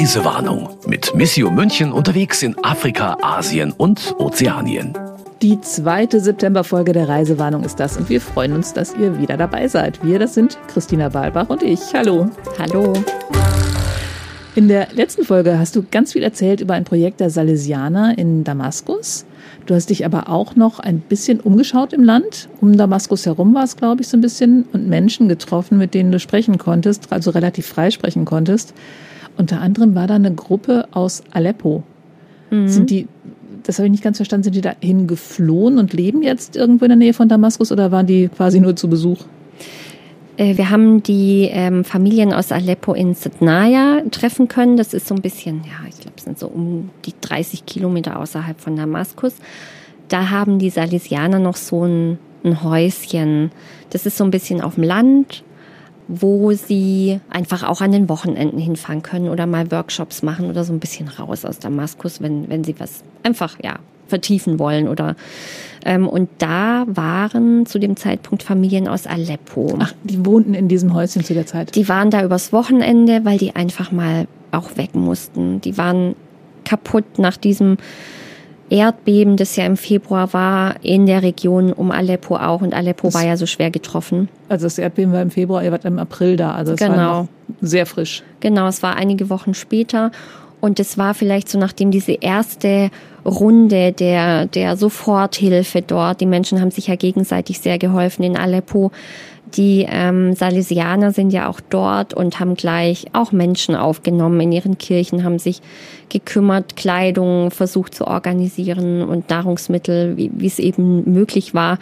Reisewarnung mit Missio München unterwegs in Afrika, Asien und Ozeanien. Die zweite Septemberfolge der Reisewarnung ist das und wir freuen uns, dass ihr wieder dabei seid. Wir, das sind Christina Balbach und ich. Hallo. Hallo. In der letzten Folge hast du ganz viel erzählt über ein Projekt der Salesianer in Damaskus. Du hast dich aber auch noch ein bisschen umgeschaut im Land. Um Damaskus herum war es, glaube ich, so ein bisschen und Menschen getroffen, mit denen du sprechen konntest, also relativ frei sprechen konntest. Unter anderem war da eine Gruppe aus Aleppo. Mhm. Sind die, das habe ich nicht ganz verstanden, sind die dahin geflohen und leben jetzt irgendwo in der Nähe von Damaskus oder waren die quasi nur zu Besuch? Äh, wir haben die ähm, Familien aus Aleppo in Sednaya treffen können. Das ist so ein bisschen, ja, ich glaube, es sind so um die 30 Kilometer außerhalb von Damaskus. Da haben die Salesianer noch so ein, ein Häuschen. Das ist so ein bisschen auf dem Land wo sie einfach auch an den Wochenenden hinfahren können oder mal Workshops machen oder so ein bisschen raus aus Damaskus, wenn, wenn sie was einfach, ja, vertiefen wollen oder ähm, und da waren zu dem Zeitpunkt Familien aus Aleppo. Ach, die wohnten in diesem Häuschen zu der Zeit. Die waren da übers Wochenende, weil die einfach mal auch weg mussten. Die waren kaputt nach diesem Erdbeben, das ja im Februar war, in der Region um Aleppo auch. Und Aleppo das war ja so schwer getroffen. Also das Erdbeben war im Februar, ihr wart im April da. Also es genau. war sehr frisch. Genau, es war einige Wochen später. Und es war vielleicht so, nachdem diese erste Runde der, der Soforthilfe dort, die Menschen haben sich ja gegenseitig sehr geholfen in Aleppo, die ähm, Salesianer sind ja auch dort und haben gleich auch Menschen aufgenommen in ihren Kirchen, haben sich gekümmert, Kleidung versucht zu organisieren und Nahrungsmittel, wie, wie es eben möglich war.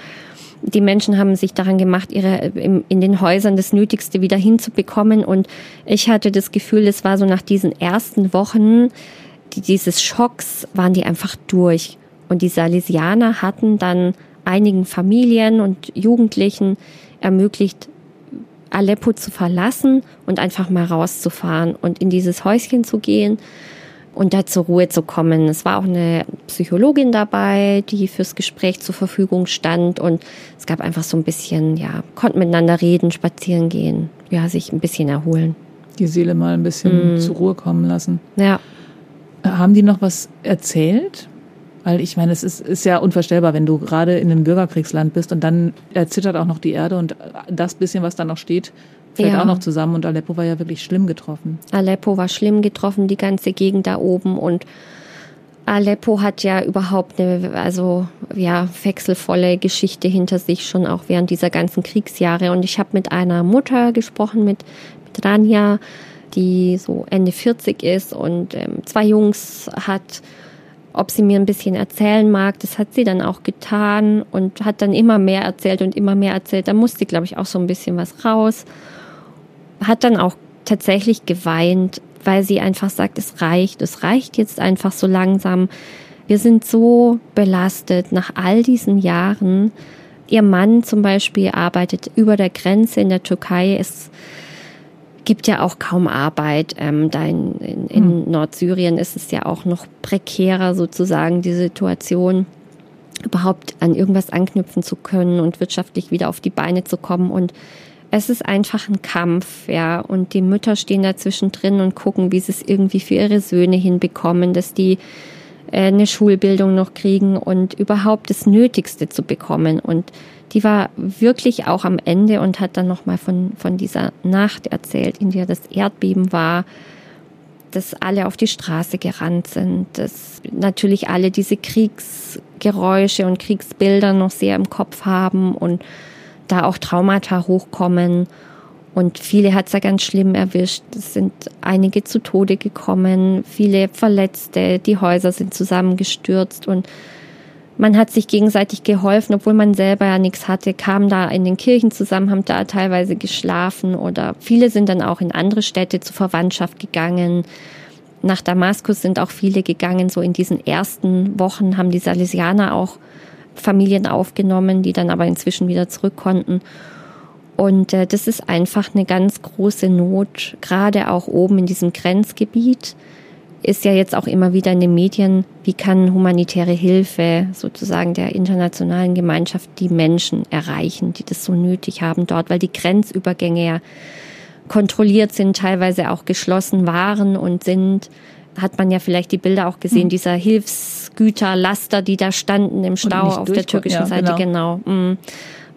Die Menschen haben sich daran gemacht, ihre in den Häusern das Nötigste wieder hinzubekommen. Und ich hatte das Gefühl, es war so nach diesen ersten Wochen dieses Schocks, waren die einfach durch. Und die Salesianer hatten dann einigen Familien und Jugendlichen ermöglicht, Aleppo zu verlassen und einfach mal rauszufahren und in dieses Häuschen zu gehen und da zur Ruhe zu kommen. Es war auch eine Psychologin dabei, die fürs Gespräch zur Verfügung stand und es gab einfach so ein bisschen, ja, konnten miteinander reden, spazieren gehen, ja, sich ein bisschen erholen. Die Seele mal ein bisschen mm. zur Ruhe kommen lassen. Ja. Haben die noch was erzählt? Weil ich meine, es ist, ist ja unvorstellbar, wenn du gerade in einem Bürgerkriegsland bist und dann erzittert auch noch die Erde und das bisschen, was da noch steht, fällt ja. auch noch zusammen. Und Aleppo war ja wirklich schlimm getroffen. Aleppo war schlimm getroffen, die ganze Gegend da oben und Aleppo hat ja überhaupt eine, also ja, wechselvolle Geschichte hinter sich schon auch während dieser ganzen Kriegsjahre. Und ich habe mit einer Mutter gesprochen, mit, mit Rania, die so Ende 40 ist und ähm, zwei Jungs hat ob sie mir ein bisschen erzählen mag. Das hat sie dann auch getan und hat dann immer mehr erzählt und immer mehr erzählt. Da musste, glaube ich, auch so ein bisschen was raus. Hat dann auch tatsächlich geweint, weil sie einfach sagt, es reicht, es reicht jetzt einfach so langsam. Wir sind so belastet nach all diesen Jahren. Ihr Mann zum Beispiel arbeitet über der Grenze in der Türkei. Es gibt ja auch kaum Arbeit. Ähm, da in, in, in hm. Nordsyrien ist es ja auch noch prekärer sozusagen die Situation, überhaupt an irgendwas anknüpfen zu können und wirtschaftlich wieder auf die Beine zu kommen. Und es ist einfach ein Kampf, ja. Und die Mütter stehen dazwischen drin und gucken, wie sie es irgendwie für ihre Söhne hinbekommen, dass die äh, eine Schulbildung noch kriegen und überhaupt das Nötigste zu bekommen. Und die war wirklich auch am Ende und hat dann nochmal von, von dieser Nacht erzählt, in der das Erdbeben war, dass alle auf die Straße gerannt sind, dass natürlich alle diese Kriegsgeräusche und Kriegsbilder noch sehr im Kopf haben und da auch Traumata hochkommen. Und viele hat es ja ganz schlimm erwischt. Es sind einige zu Tode gekommen, viele Verletzte, die Häuser sind zusammengestürzt und man hat sich gegenseitig geholfen, obwohl man selber ja nichts hatte, kam da in den Kirchen zusammen, haben da teilweise geschlafen oder viele sind dann auch in andere Städte zur Verwandtschaft gegangen. Nach Damaskus sind auch viele gegangen. So in diesen ersten Wochen haben die Salesianer auch Familien aufgenommen, die dann aber inzwischen wieder zurück konnten. Und äh, das ist einfach eine ganz große Not, gerade auch oben in diesem Grenzgebiet ist ja jetzt auch immer wieder in den Medien, wie kann humanitäre Hilfe sozusagen der internationalen Gemeinschaft die Menschen erreichen, die das so nötig haben dort, weil die Grenzübergänge ja kontrolliert sind, teilweise auch geschlossen waren und sind. Hat man ja vielleicht die Bilder auch gesehen, mhm. dieser Hilfsgüterlaster, die da standen im Stau auf der türkischen ja, Seite, genau. genau. Mhm.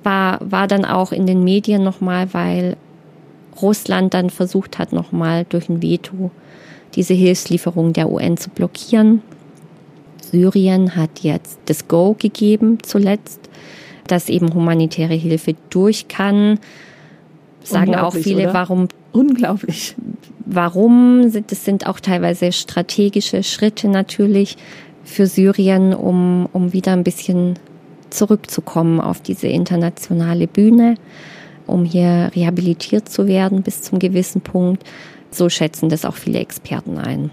War, war dann auch in den Medien nochmal, weil Russland dann versucht hat, nochmal durch ein Veto diese Hilfslieferung der UN zu blockieren. Syrien hat jetzt das Go gegeben zuletzt, dass eben humanitäre Hilfe durch kann. Sagen auch viele, oder? warum. Unglaublich. Warum? Das sind auch teilweise strategische Schritte natürlich für Syrien, um, um wieder ein bisschen zurückzukommen auf diese internationale Bühne, um hier rehabilitiert zu werden bis zum gewissen Punkt. So schätzen das auch viele Experten ein.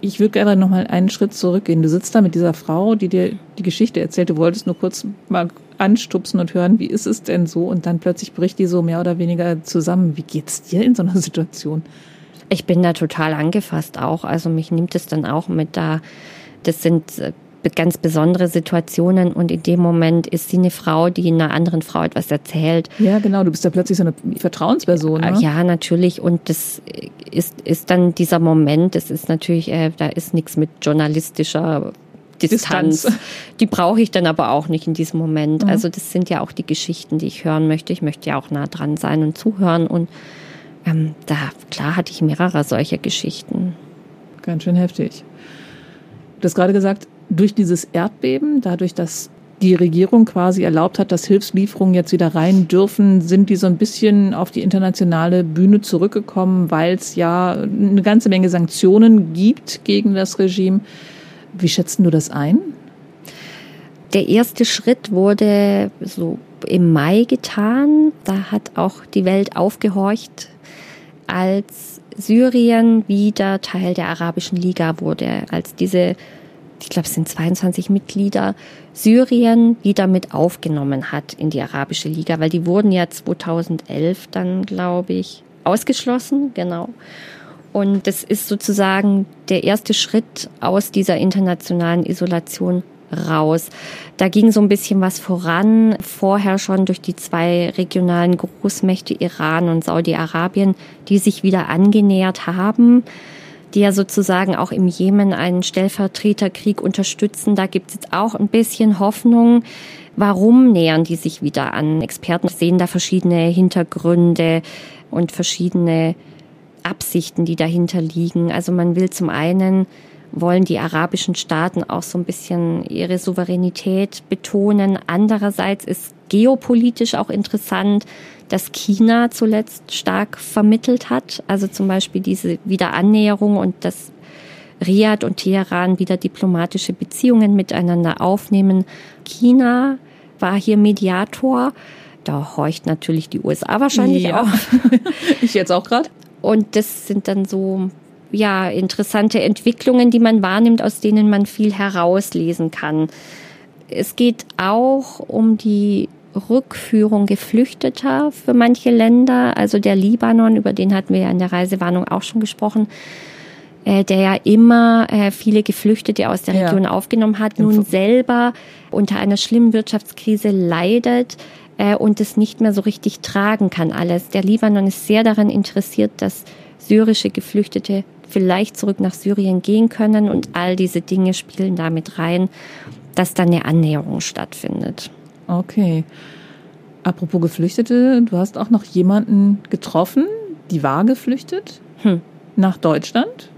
Ich würde gerne noch mal einen Schritt zurückgehen. Du sitzt da mit dieser Frau, die dir die Geschichte erzählt. Du wolltest nur kurz mal anstupsen und hören, wie ist es denn so? Und dann plötzlich bricht die so mehr oder weniger zusammen. Wie geht's dir in so einer Situation? Ich bin da total angefasst auch. Also mich nimmt es dann auch mit da. Das sind äh, ganz besondere Situationen und in dem Moment ist sie eine Frau, die einer anderen Frau etwas erzählt. Ja, genau, du bist ja plötzlich so eine Vertrauensperson. Ne? Ja, natürlich und das ist, ist dann dieser Moment, das ist natürlich, äh, da ist nichts mit journalistischer Distanz. Distanz. Die brauche ich dann aber auch nicht in diesem Moment. Mhm. Also das sind ja auch die Geschichten, die ich hören möchte. Ich möchte ja auch nah dran sein und zuhören und ähm, da, klar hatte ich mehrere solcher Geschichten. Ganz schön heftig. Du hast gerade gesagt, durch dieses Erdbeben, dadurch, dass die Regierung quasi erlaubt hat, dass Hilfslieferungen jetzt wieder rein dürfen, sind die so ein bisschen auf die internationale Bühne zurückgekommen, weil es ja eine ganze Menge Sanktionen gibt gegen das Regime. Wie schätzt du das ein? Der erste Schritt wurde so im Mai getan. Da hat auch die Welt aufgehorcht, als Syrien wieder Teil der Arabischen Liga wurde, als diese ich glaube, es sind 22 Mitglieder, Syrien wieder mit aufgenommen hat in die Arabische Liga, weil die wurden ja 2011 dann, glaube ich, ausgeschlossen, genau. Und das ist sozusagen der erste Schritt aus dieser internationalen Isolation raus. Da ging so ein bisschen was voran, vorher schon durch die zwei regionalen Großmächte Iran und Saudi-Arabien, die sich wieder angenähert haben die ja sozusagen auch im Jemen einen Stellvertreterkrieg unterstützen. Da gibt es jetzt auch ein bisschen Hoffnung. Warum nähern die sich wieder an? Experten sehen da verschiedene Hintergründe und verschiedene Absichten, die dahinter liegen. Also man will zum einen wollen die arabischen Staaten auch so ein bisschen ihre Souveränität betonen. Andererseits ist geopolitisch auch interessant, dass China zuletzt stark vermittelt hat. Also zum Beispiel diese Wiederannäherung und dass Riyadh und Teheran wieder diplomatische Beziehungen miteinander aufnehmen. China war hier Mediator. Da horcht natürlich die USA wahrscheinlich ja. auch. ich jetzt auch gerade. Und das sind dann so ja interessante Entwicklungen, die man wahrnimmt, aus denen man viel herauslesen kann. Es geht auch um die Rückführung Geflüchteter für manche Länder. Also der Libanon, über den hatten wir ja in der Reisewarnung auch schon gesprochen, äh, der ja immer äh, viele Geflüchtete aus der Region ja. aufgenommen hat, nun selber unter einer schlimmen Wirtschaftskrise leidet äh, und es nicht mehr so richtig tragen kann alles. Der Libanon ist sehr daran interessiert, dass syrische Geflüchtete vielleicht zurück nach Syrien gehen können und all diese Dinge spielen damit rein, dass dann eine Annäherung stattfindet. Okay. Apropos Geflüchtete, du hast auch noch jemanden getroffen, die war geflüchtet hm. nach Deutschland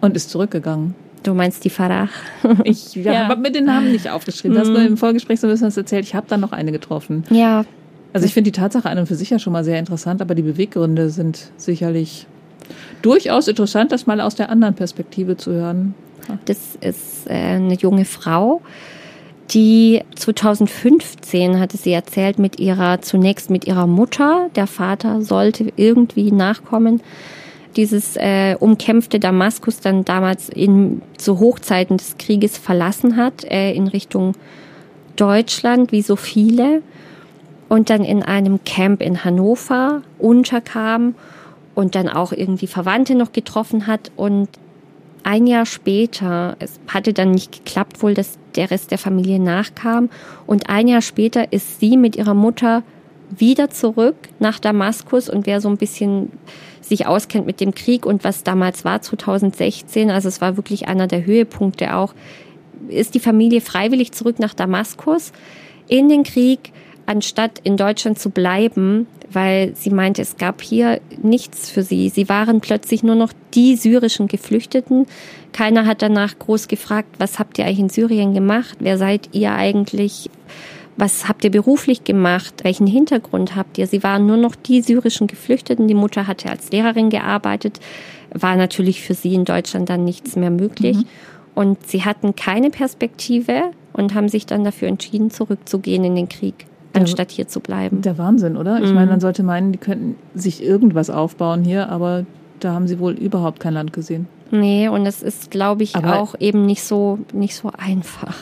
und ist zurückgegangen. Du meinst die Farah? ich ja, ja. habe mir den Namen nicht aufgeschrieben. Du hast mir im Vorgespräch so ein bisschen was erzählt. Ich habe da noch eine getroffen. Ja. Also ich finde die Tatsache an und für sich ja schon mal sehr interessant, aber die Beweggründe sind sicherlich durchaus interessant, das mal aus der anderen Perspektive zu hören. Das ist äh, eine junge Frau, die 2015 hatte sie erzählt mit ihrer, zunächst mit ihrer Mutter. Der Vater sollte irgendwie nachkommen. Dieses äh, umkämpfte Damaskus dann damals in, zu Hochzeiten des Krieges verlassen hat, äh, in Richtung Deutschland, wie so viele. Und dann in einem Camp in Hannover unterkam und dann auch irgendwie Verwandte noch getroffen hat und ein Jahr später, es hatte dann nicht geklappt wohl, dass der Rest der Familie nachkam. Und ein Jahr später ist sie mit ihrer Mutter wieder zurück nach Damaskus und wer so ein bisschen sich auskennt mit dem Krieg und was damals war, 2016, also es war wirklich einer der Höhepunkte auch, ist die Familie freiwillig zurück nach Damaskus in den Krieg, anstatt in Deutschland zu bleiben, weil sie meinte, es gab hier nichts für sie. Sie waren plötzlich nur noch die syrischen Geflüchteten. Keiner hat danach groß gefragt, was habt ihr eigentlich in Syrien gemacht? Wer seid ihr eigentlich? Was habt ihr beruflich gemacht? Welchen Hintergrund habt ihr? Sie waren nur noch die syrischen Geflüchteten. Die Mutter hatte als Lehrerin gearbeitet. War natürlich für sie in Deutschland dann nichts mehr möglich. Mhm. Und sie hatten keine Perspektive und haben sich dann dafür entschieden, zurückzugehen in den Krieg anstatt hier zu bleiben. Der Wahnsinn, oder? Ich mhm. meine, man sollte meinen, die könnten sich irgendwas aufbauen hier, aber da haben sie wohl überhaupt kein Land gesehen. Nee, und es ist, glaube ich, aber auch eben nicht so, nicht so einfach.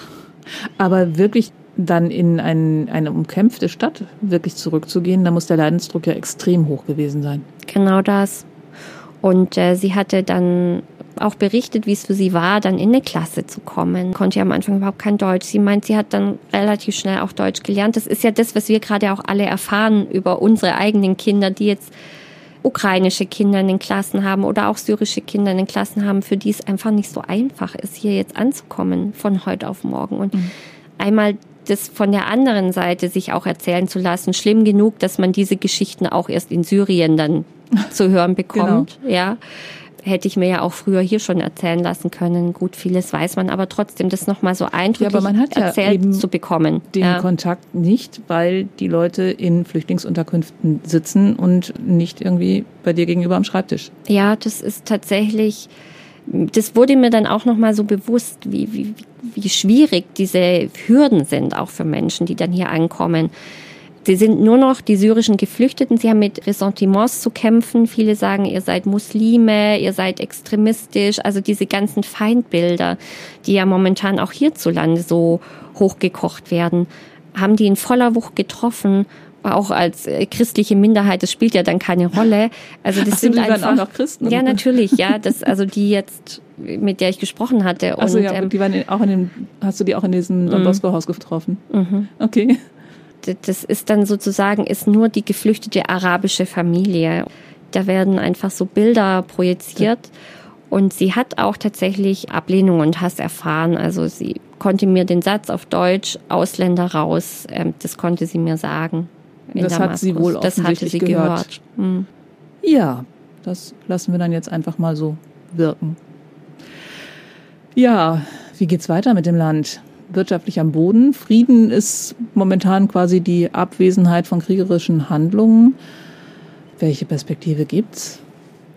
Aber wirklich dann in ein, eine umkämpfte Stadt wirklich zurückzugehen, da muss der Leidensdruck ja extrem hoch gewesen sein. Genau das. Und äh, sie hatte dann auch berichtet, wie es für sie war, dann in eine Klasse zu kommen. Konnte ja am Anfang überhaupt kein Deutsch. Sie meint, sie hat dann relativ schnell auch Deutsch gelernt. Das ist ja das, was wir gerade auch alle erfahren über unsere eigenen Kinder, die jetzt ukrainische Kinder in den Klassen haben oder auch syrische Kinder in den Klassen haben, für die es einfach nicht so einfach ist, hier jetzt anzukommen von heute auf morgen. Und mhm. einmal das von der anderen Seite sich auch erzählen zu lassen, schlimm genug, dass man diese Geschichten auch erst in Syrien dann zu hören bekommt, genau. ja hätte ich mir ja auch früher hier schon erzählen lassen können. Gut, vieles weiß man, aber trotzdem das nochmal so eindrücklich ja, aber man hat ja erzählt zu bekommen. Den ja. Kontakt nicht, weil die Leute in Flüchtlingsunterkünften sitzen und nicht irgendwie bei dir gegenüber am Schreibtisch. Ja, das ist tatsächlich, das wurde mir dann auch nochmal so bewusst, wie, wie, wie schwierig diese Hürden sind, auch für Menschen, die dann hier ankommen. Sie sind nur noch die syrischen Geflüchteten. Sie haben mit Ressentiments zu kämpfen. Viele sagen, ihr seid Muslime, ihr seid extremistisch. Also diese ganzen Feindbilder, die ja momentan auch hierzulande so hochgekocht werden, haben die in voller Wucht getroffen. Auch als äh, christliche Minderheit, das spielt ja dann keine Rolle. Also das Ach, sind einfach auch noch Christen. Ja, natürlich, ja. Das also die jetzt, mit der ich gesprochen hatte. Also ja, ähm, die waren auch in dem, hast du die auch in diesem Don mhm. Bosco Haus getroffen? Mhm. Okay das ist dann sozusagen, ist nur die geflüchtete arabische Familie. Da werden einfach so Bilder projiziert. Und sie hat auch tatsächlich Ablehnung und Hass erfahren. Also sie konnte mir den Satz auf Deutsch, Ausländer raus, ähm, das konnte sie mir sagen. Das Damaskus. hat sie wohl das hatte sie gehört. gehört. Hm. Ja, das lassen wir dann jetzt einfach mal so wirken. Ja, wie geht's weiter mit dem Land? wirtschaftlich am Boden. Frieden ist momentan quasi die Abwesenheit von kriegerischen Handlungen. Welche Perspektive gibt's?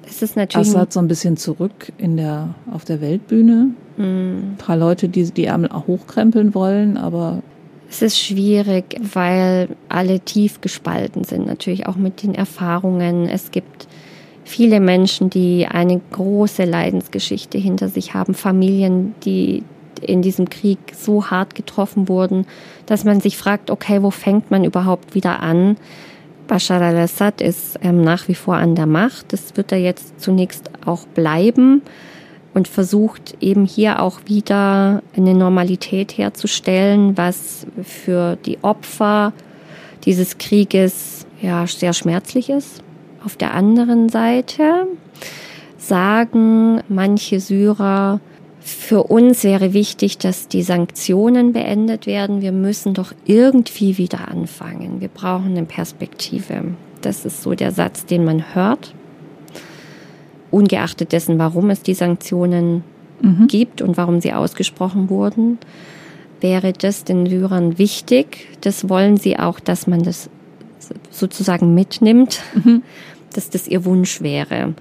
Es ist natürlich Assad so ein bisschen zurück in der, auf der Weltbühne. Mm. Ein paar Leute, die die Ärmel auch hochkrempeln wollen, aber es ist schwierig, weil alle tief gespalten sind, natürlich auch mit den Erfahrungen. Es gibt viele Menschen, die eine große Leidensgeschichte hinter sich haben, Familien, die in diesem Krieg so hart getroffen wurden, dass man sich fragt, okay, wo fängt man überhaupt wieder an? Bashar al-Assad ist ähm, nach wie vor an der Macht. Das wird er jetzt zunächst auch bleiben und versucht eben hier auch wieder eine Normalität herzustellen, was für die Opfer dieses Krieges ja sehr schmerzlich ist. Auf der anderen Seite sagen manche Syrer, für uns wäre wichtig, dass die Sanktionen beendet werden. Wir müssen doch irgendwie wieder anfangen. Wir brauchen eine Perspektive. Das ist so der Satz, den man hört. Ungeachtet dessen, warum es die Sanktionen mhm. gibt und warum sie ausgesprochen wurden, wäre das den Syrern wichtig. Das wollen sie auch, dass man das sozusagen mitnimmt, mhm. dass das ihr Wunsch wäre,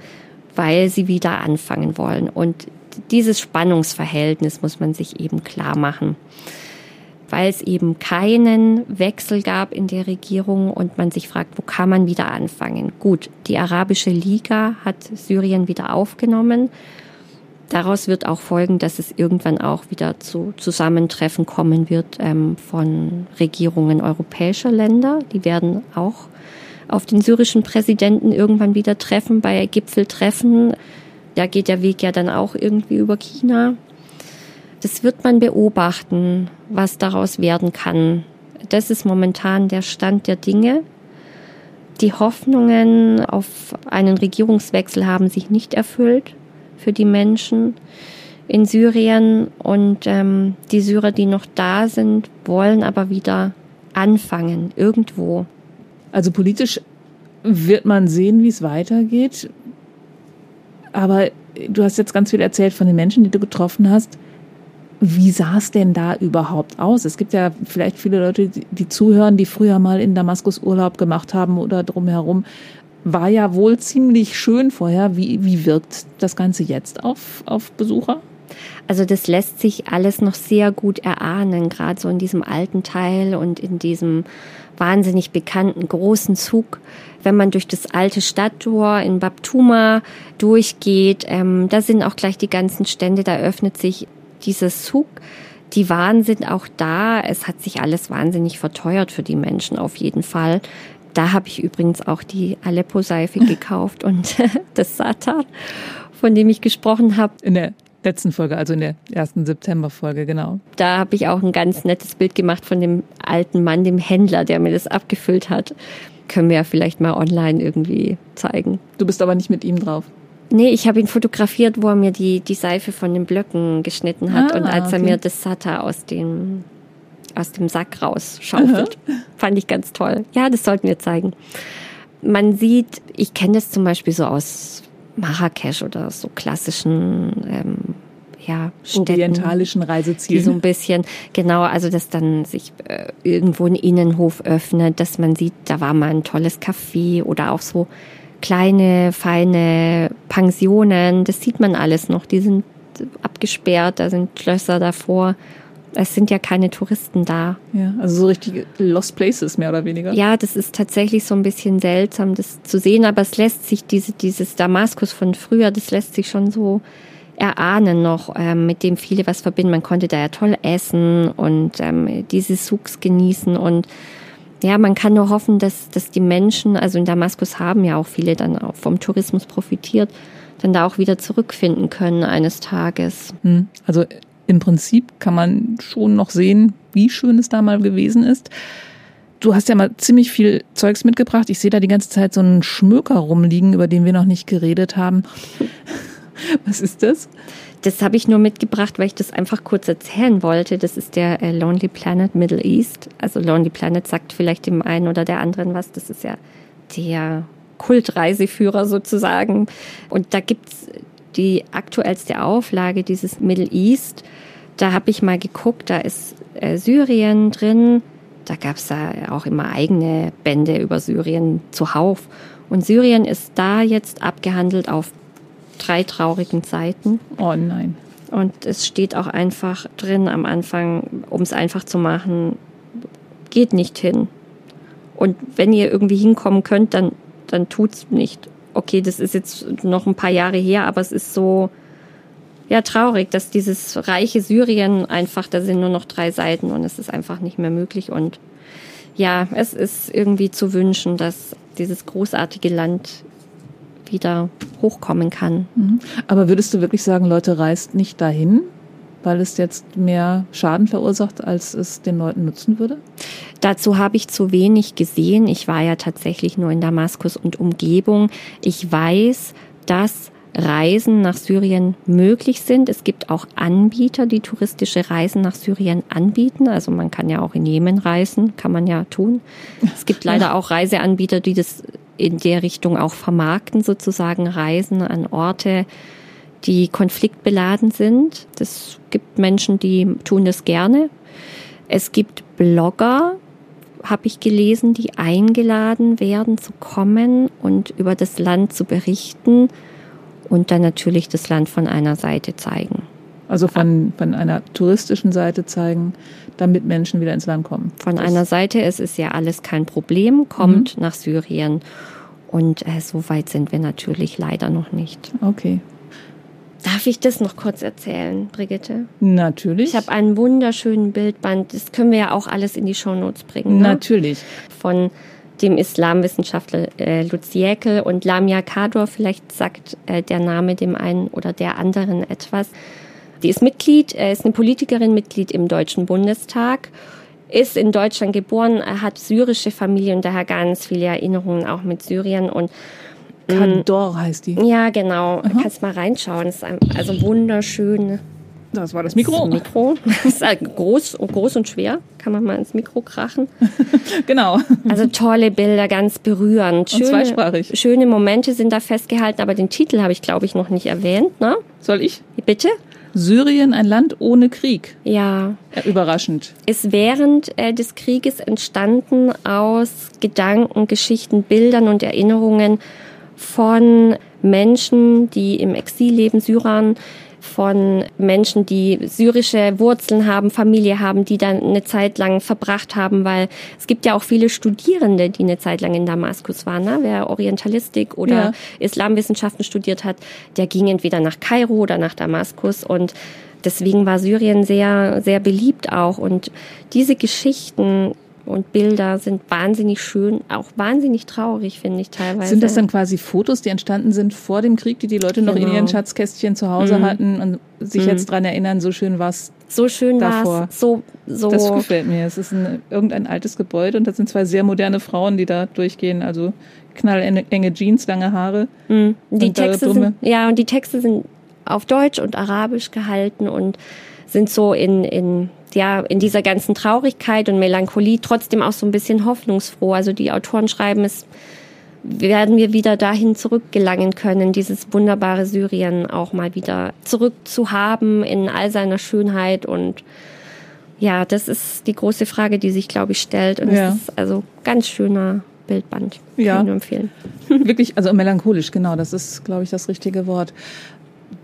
weil sie wieder anfangen wollen. Und dieses Spannungsverhältnis muss man sich eben klar machen, weil es eben keinen Wechsel gab in der Regierung und man sich fragt, wo kann man wieder anfangen? Gut, die Arabische Liga hat Syrien wieder aufgenommen. Daraus wird auch folgen, dass es irgendwann auch wieder zu Zusammentreffen kommen wird ähm, von Regierungen europäischer Länder. Die werden auch auf den syrischen Präsidenten irgendwann wieder treffen bei Gipfeltreffen Da geht der Weg ja dann auch irgendwie über China. Das wird man beobachten, was daraus werden kann. Das ist momentan der Stand der Dinge. Die Hoffnungen auf einen Regierungswechsel haben sich nicht erfüllt für die Menschen in Syrien. Und ähm, die Syrer, die noch da sind, wollen aber wieder anfangen, irgendwo. Also politisch wird man sehen, wie es weitergeht. Aber du hast jetzt ganz viel erzählt von den Menschen, die du getroffen hast. Wie sah es denn da überhaupt aus? Es gibt ja vielleicht viele Leute, die zuhören, die früher mal in Damaskus Urlaub gemacht haben oder drumherum. War ja wohl ziemlich schön vorher. Wie, wie wirkt das Ganze jetzt auf, auf Besucher? Also das lässt sich alles noch sehr gut erahnen, gerade so in diesem alten Teil und in diesem wahnsinnig bekannten großen Zug. Wenn man durch das alte Stadttor in Babtuma durchgeht, ähm, da sind auch gleich die ganzen Stände, da öffnet sich dieser Zug. Die Waren sind auch da. Es hat sich alles wahnsinnig verteuert für die Menschen auf jeden Fall. Da habe ich übrigens auch die Aleppo-Seife gekauft und das Satan, von dem ich gesprochen habe. In der letzten Folge, also in der ersten September-Folge, genau. Da habe ich auch ein ganz nettes Bild gemacht von dem alten Mann, dem Händler, der mir das abgefüllt hat. Können wir ja vielleicht mal online irgendwie zeigen. Du bist aber nicht mit ihm drauf. Nee, ich habe ihn fotografiert, wo er mir die, die Seife von den Blöcken geschnitten hat ah, und als okay. er mir das Sata aus dem, aus dem Sack rausschaufelt. Fand ich ganz toll. Ja, das sollten wir zeigen. Man sieht, ich kenne das zum Beispiel so aus Marrakesch oder so klassischen ähm, ja, Städten, orientalischen Reisezielen. Die so ein bisschen, genau, also dass dann sich äh, irgendwo ein Innenhof öffnet, dass man sieht, da war mal ein tolles Café oder auch so kleine, feine Pensionen, das sieht man alles noch, die sind abgesperrt, da sind Schlösser davor es sind ja keine Touristen da. Ja, also so richtige Lost Places mehr oder weniger. Ja, das ist tatsächlich so ein bisschen seltsam, das zu sehen, aber es lässt sich diese, dieses Damaskus von früher, das lässt sich schon so erahnen noch, ähm, mit dem viele was verbinden. Man konnte da ja toll essen und ähm, diese Souks genießen und ja, man kann nur hoffen, dass, dass die Menschen, also in Damaskus haben ja auch viele dann auch vom Tourismus profitiert, dann da auch wieder zurückfinden können eines Tages. Hm, also im Prinzip kann man schon noch sehen, wie schön es da mal gewesen ist. Du hast ja mal ziemlich viel Zeugs mitgebracht. Ich sehe da die ganze Zeit so einen Schmöker rumliegen, über den wir noch nicht geredet haben. Was ist das? Das habe ich nur mitgebracht, weil ich das einfach kurz erzählen wollte. Das ist der äh, Lonely Planet Middle East. Also Lonely Planet sagt vielleicht dem einen oder der anderen was. Das ist ja der Kultreiseführer sozusagen. Und da gibt's die aktuellste Auflage dieses Middle East. Da habe ich mal geguckt, da ist äh, Syrien drin. Da gab es da auch immer eigene Bände über Syrien zuhauf. Und Syrien ist da jetzt abgehandelt auf drei traurigen Seiten. Oh nein. Und es steht auch einfach drin am Anfang, um es einfach zu machen, geht nicht hin. Und wenn ihr irgendwie hinkommen könnt, dann, dann tut's nicht okay, das ist jetzt noch ein paar Jahre her, aber es ist so, ja, traurig, dass dieses reiche Syrien einfach, da sind nur noch drei Seiten und es ist einfach nicht mehr möglich. Und ja, es ist irgendwie zu wünschen, dass dieses großartige Land wieder hochkommen kann. Mhm. Aber würdest du wirklich sagen, Leute, reist nicht dahin? weil es jetzt mehr Schaden verursacht, als es den Leuten nutzen würde? Dazu habe ich zu wenig gesehen. Ich war ja tatsächlich nur in Damaskus und Umgebung. Ich weiß, dass Reisen nach Syrien möglich sind. Es gibt auch Anbieter, die touristische Reisen nach Syrien anbieten. Also man kann ja auch in Jemen reisen, kann man ja tun. Es gibt leider auch Reiseanbieter, die das in der Richtung auch vermarkten, sozusagen Reisen an Orte, die konfliktbeladen sind. Das gibt Menschen, die tun das gerne. Es gibt Blogger, habe ich gelesen, die eingeladen werden zu kommen und über das Land zu berichten und dann natürlich das Land von einer Seite zeigen. Also von, von einer touristischen Seite zeigen, damit Menschen wieder ins Land kommen. Von das einer Seite, es ist ja alles kein Problem, kommt mhm. nach Syrien. Und äh, so weit sind wir natürlich leider noch nicht. Okay. Darf ich das noch kurz erzählen, Brigitte? Natürlich. Ich habe einen wunderschönen Bildband. Das können wir ja auch alles in die Shownotes bringen. Ne? Natürlich. Von dem Islamwissenschaftler äh, Lutz Jäkel und Lamia Kador, vielleicht sagt äh, der Name dem einen oder der anderen etwas. Die ist Mitglied, äh, ist eine Politikerin, Mitglied im Deutschen Bundestag, ist in Deutschland geboren, hat syrische Familie und daher ganz viele Erinnerungen auch mit Syrien und mm, Kador heißt die. Ja, genau. Aha. Kannst mal reinschauen. Das ist also wunderschön. Das war das Mikro. Das Mikro. Das ist halt groß, groß und schwer. Kann man mal ins Mikro krachen. genau. Also tolle Bilder, ganz berührend. Schöne, und zweisprachig. Schöne Momente sind da festgehalten, aber den Titel habe ich, glaube ich, noch nicht erwähnt. Ne? Soll ich? Bitte? Syrien, ein Land ohne Krieg. Ja. Überraschend. Ist während äh, des Krieges entstanden aus Gedanken, Geschichten, Bildern und Erinnerungen von Menschen, die im Exil leben, Syrern, von Menschen, die syrische Wurzeln haben, Familie haben, die dann eine Zeit lang verbracht haben, weil es gibt ja auch viele Studierende, die eine Zeit lang in Damaskus waren. Ne? Wer Orientalistik oder ja. Islamwissenschaften studiert hat, der ging entweder nach Kairo oder nach Damaskus und deswegen war Syrien sehr, sehr beliebt auch. Und diese Geschichten und Bilder sind wahnsinnig schön, auch wahnsinnig traurig, finde ich teilweise. Sind das dann quasi Fotos, die entstanden sind vor dem Krieg, die die Leute noch genau. in ihren Schatzkästchen zu Hause mhm. hatten und sich mhm. jetzt dran erinnern, so schön war es so schön war so so Das gefällt mir. Es ist ein, irgendein altes Gebäude und das sind zwei sehr moderne Frauen, die da durchgehen, also knallenge Jeans, lange Haare. Mhm. Die Texte sind, ja, und die Texte sind auf Deutsch und Arabisch gehalten und sind so in in ja in dieser ganzen Traurigkeit und Melancholie trotzdem auch so ein bisschen hoffnungsfroh. Also die Autoren schreiben es werden wir wieder dahin zurückgelangen können, dieses wunderbare Syrien auch mal wieder zurückzuhaben in all seiner Schönheit und ja, das ist die große Frage, die sich, glaube ich, stellt. Und ja. es ist also ganz schöner Bildband. Ja. Kann ich nur empfehlen. Wirklich, also melancholisch, genau, das ist, glaube ich, das richtige Wort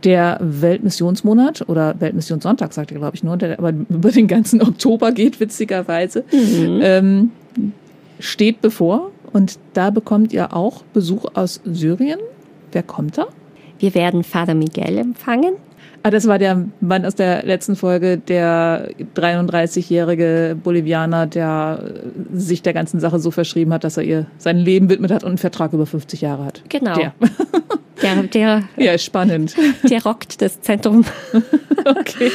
der Weltmissionsmonat oder Weltmissionssonntag, sagt er, glaube ich, nur, der aber über den ganzen Oktober geht, witzigerweise, mhm. ähm, steht bevor. Und da bekommt ihr auch Besuch aus Syrien. Wer kommt da? Wir werden Vater Miguel empfangen. Ah, das war der Mann aus der letzten Folge, der 33-jährige Bolivianer, der sich der ganzen Sache so verschrieben hat, dass er ihr sein Leben widmet hat und einen Vertrag über 50 Jahre hat. Genau. Der. Der, der, ja, spannend. Der rockt das Zentrum. Okay.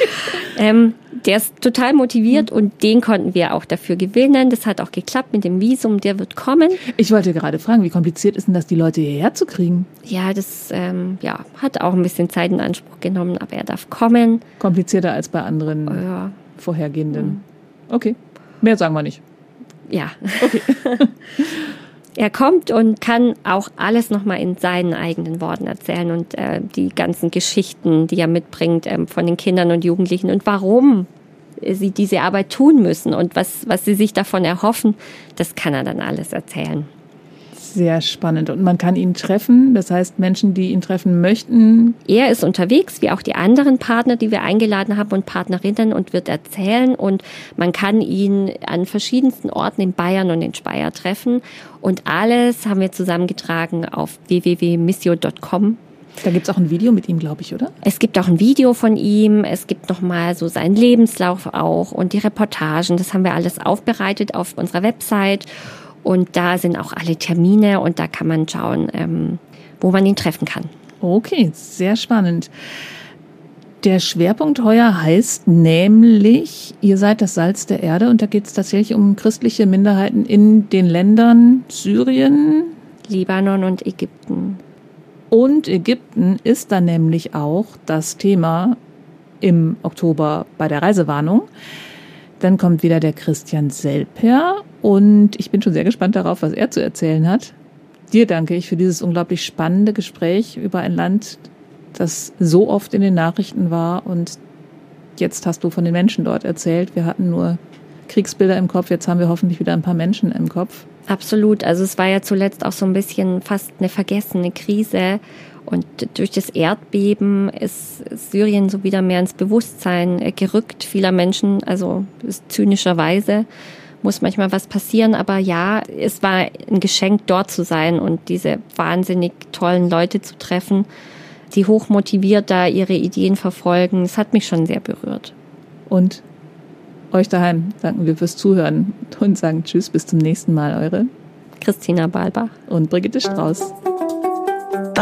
ähm, der ist total motiviert mhm. und den konnten wir auch dafür gewinnen. Das hat auch geklappt mit dem Visum, der wird kommen. Ich wollte gerade fragen, wie kompliziert ist denn das, die Leute hierher zu kriegen? Ja, das ähm, ja, hat auch ein bisschen Zeit in Anspruch genommen, aber er darf kommen. Komplizierter als bei anderen ja. vorhergehenden. Mhm. Okay, mehr sagen wir nicht. Ja. Okay. er kommt und kann auch alles nochmal in seinen eigenen Worten erzählen und äh, die ganzen Geschichten, die er mitbringt ähm, von den Kindern und Jugendlichen und warum sie diese Arbeit tun müssen und was, was sie sich davon erhoffen, das kann er dann alles erzählen sehr spannend. Und man kann ihn treffen, das heißt Menschen, die ihn treffen möchten. Er ist unterwegs, wie auch die anderen Partner, die wir eingeladen haben und Partnerinnen und wird erzählen. Und man kann ihn an verschiedensten Orten in Bayern und in Speyer treffen. Und alles haben wir zusammengetragen auf www.missio.com. Da gibt es auch ein Video mit ihm, glaube ich, oder? Es gibt auch ein Video von ihm. Es gibt nochmal so seinen Lebenslauf auch und die Reportagen. Das haben wir alles aufbereitet auf unserer Website. Und da sind auch alle Termine und da kann man schauen, ähm, wo man ihn treffen kann. Okay, sehr spannend. Der Schwerpunkt heuer heißt nämlich, ihr seid das Salz der Erde und da geht es tatsächlich um christliche Minderheiten in den Ländern Syrien, Libanon und Ägypten. Und Ägypten ist dann nämlich auch das Thema im Oktober bei der Reisewarnung. Dann kommt wieder der Christian Selper und ich bin schon sehr gespannt darauf, was er zu erzählen hat. Dir danke ich für dieses unglaublich spannende Gespräch über ein Land, das so oft in den Nachrichten war und jetzt hast du von den Menschen dort erzählt. Wir hatten nur Kriegsbilder im Kopf, jetzt haben wir hoffentlich wieder ein paar Menschen im Kopf. Absolut. Also es war ja zuletzt auch so ein bisschen fast eine vergessene Krise. Und durch das Erdbeben ist Syrien so wieder mehr ins Bewusstsein gerückt vieler Menschen, also zynischerweise muss manchmal was passieren, aber ja, es war ein Geschenk, dort zu sein und diese wahnsinnig tollen Leute zu treffen, die hochmotiviert da ihre Ideen verfolgen. Es hat mich schon sehr berührt. Und euch daheim danken wir fürs Zuhören und sagen Tschüss, bis zum nächsten Mal, eure Christina Balbach und Brigitte Strauß.